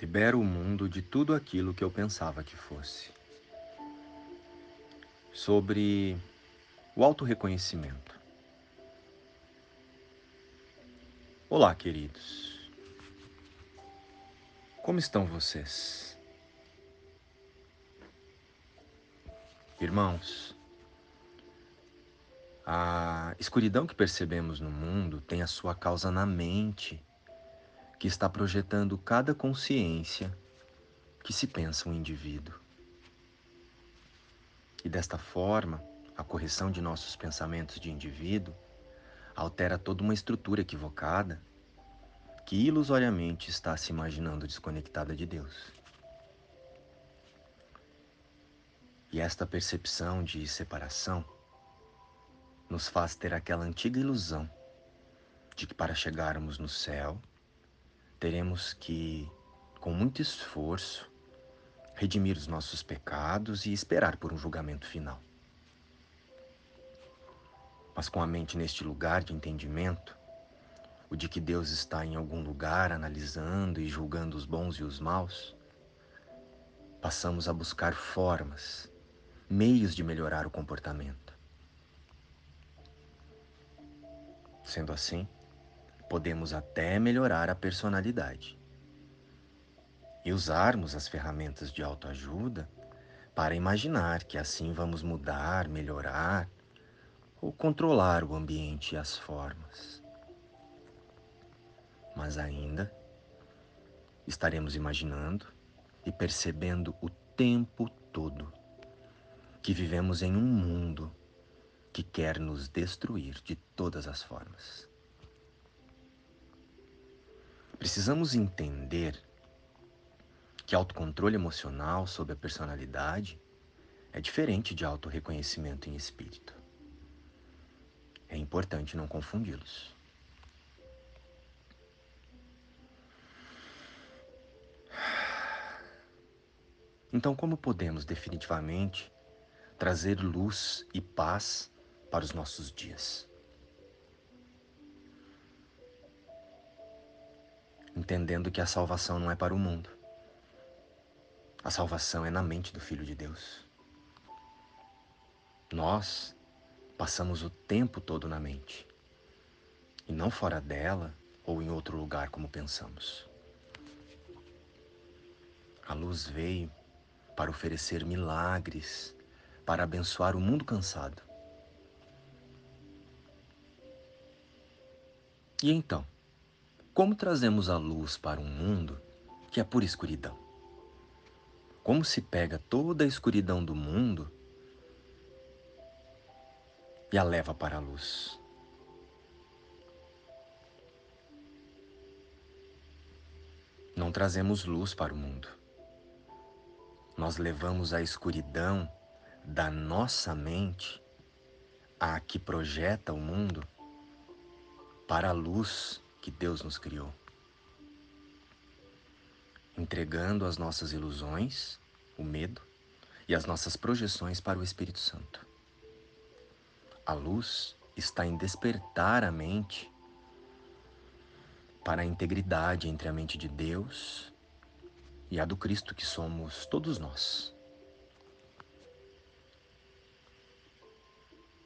Libero o mundo de tudo aquilo que eu pensava que fosse. Sobre o autorreconhecimento. Olá, queridos. Como estão vocês? Irmãos, a escuridão que percebemos no mundo tem a sua causa na mente que está projetando cada consciência que se pensa um indivíduo. E desta forma, a correção de nossos pensamentos de indivíduo altera toda uma estrutura equivocada que ilusoriamente está se imaginando desconectada de Deus. E esta percepção de separação nos faz ter aquela antiga ilusão de que para chegarmos no céu teremos que, com muito esforço, redimir os nossos pecados e esperar por um julgamento final. Mas com a mente neste lugar de entendimento, o de que Deus está em algum lugar analisando e julgando os bons e os maus, passamos a buscar formas, meios de melhorar o comportamento. Sendo assim, podemos até melhorar a personalidade e usarmos as ferramentas de autoajuda para imaginar que assim vamos mudar, melhorar ou controlar o ambiente e as formas. Mas ainda estaremos imaginando e percebendo o tempo todo que vivemos em um mundo que quer nos destruir de todas as formas. Precisamos entender que autocontrole emocional sobre a personalidade é diferente de autorreconhecimento em espírito. É importante não confundi-los. Então, como podemos definitivamente trazer luz e paz para os nossos dias? Entendendo que a salvação não é para o mundo. A salvação é na mente do Filho de Deus. Nós passamos o tempo todo na mente e não fora dela ou em outro lugar como pensamos. A luz veio para oferecer milagres, para abençoar o mundo cansado. E então? Como trazemos a luz para um mundo que é pura escuridão? Como se pega toda a escuridão do mundo e a leva para a luz? Não trazemos luz para o mundo. Nós levamos a escuridão da nossa mente, a que projeta o mundo, para a luz que Deus nos criou, entregando as nossas ilusões, o medo e as nossas projeções para o Espírito Santo. A luz está em despertar a mente para a integridade entre a mente de Deus e a do Cristo que somos todos nós.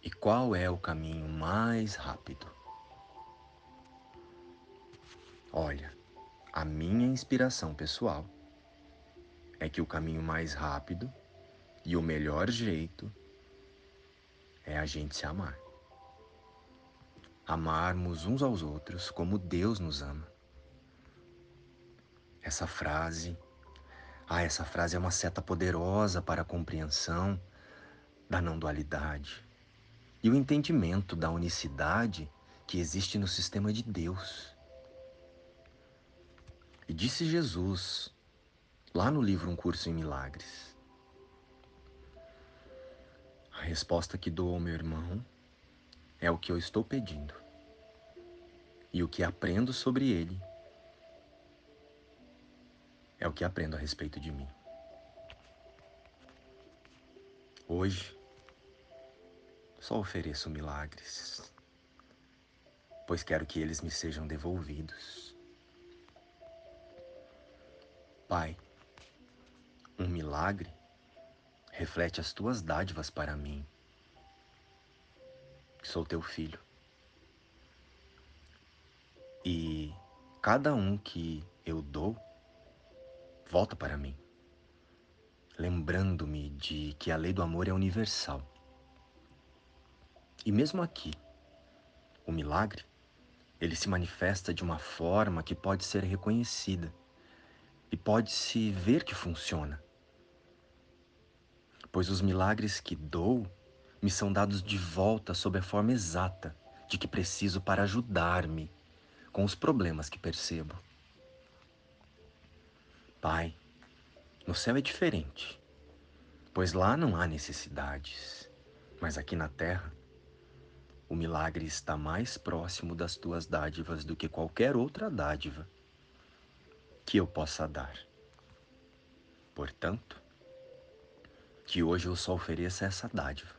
E qual é o caminho mais rápido? Olha, a minha inspiração pessoal é que o caminho mais rápido e o melhor jeito é a gente se amar. Amarmos uns aos outros como Deus nos ama. Essa frase, ah, essa frase é uma seta poderosa para a compreensão da não dualidade e o entendimento da unicidade que existe no sistema de Deus. E disse Jesus, lá no livro Um Curso em Milagres: A resposta que dou ao meu irmão é o que eu estou pedindo. E o que aprendo sobre ele é o que aprendo a respeito de mim. Hoje, só ofereço milagres, pois quero que eles me sejam devolvidos Pai, um milagre reflete as tuas dádivas para mim. Sou teu filho. E cada um que eu dou volta para mim, lembrando-me de que a lei do amor é universal. E mesmo aqui, o milagre, ele se manifesta de uma forma que pode ser reconhecida e pode-se ver que funciona. Pois os milagres que dou me são dados de volta sob a forma exata de que preciso para ajudar-me com os problemas que percebo. Pai, no céu é diferente, pois lá não há necessidades, mas aqui na terra o milagre está mais próximo das tuas dádivas do que qualquer outra dádiva que eu possa dar. Portanto, que hoje eu só ofereça essa dádiva,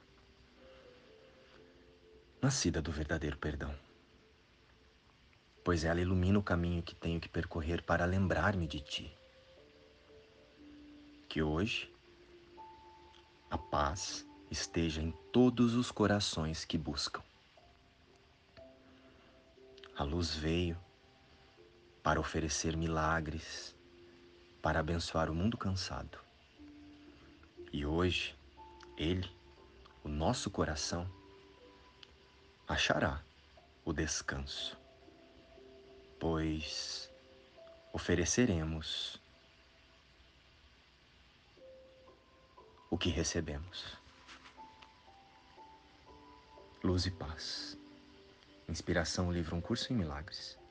nascida do verdadeiro perdão, pois ela ilumina o caminho que tenho que percorrer para lembrar-me de ti. Que hoje a paz esteja em todos os corações que buscam. A luz veio para oferecer milagres, para abençoar o mundo cansado. E hoje, Ele, o nosso coração, achará o descanso, pois ofereceremos o que recebemos. Luz e paz. Inspiração, livro Um Curso em Milagres.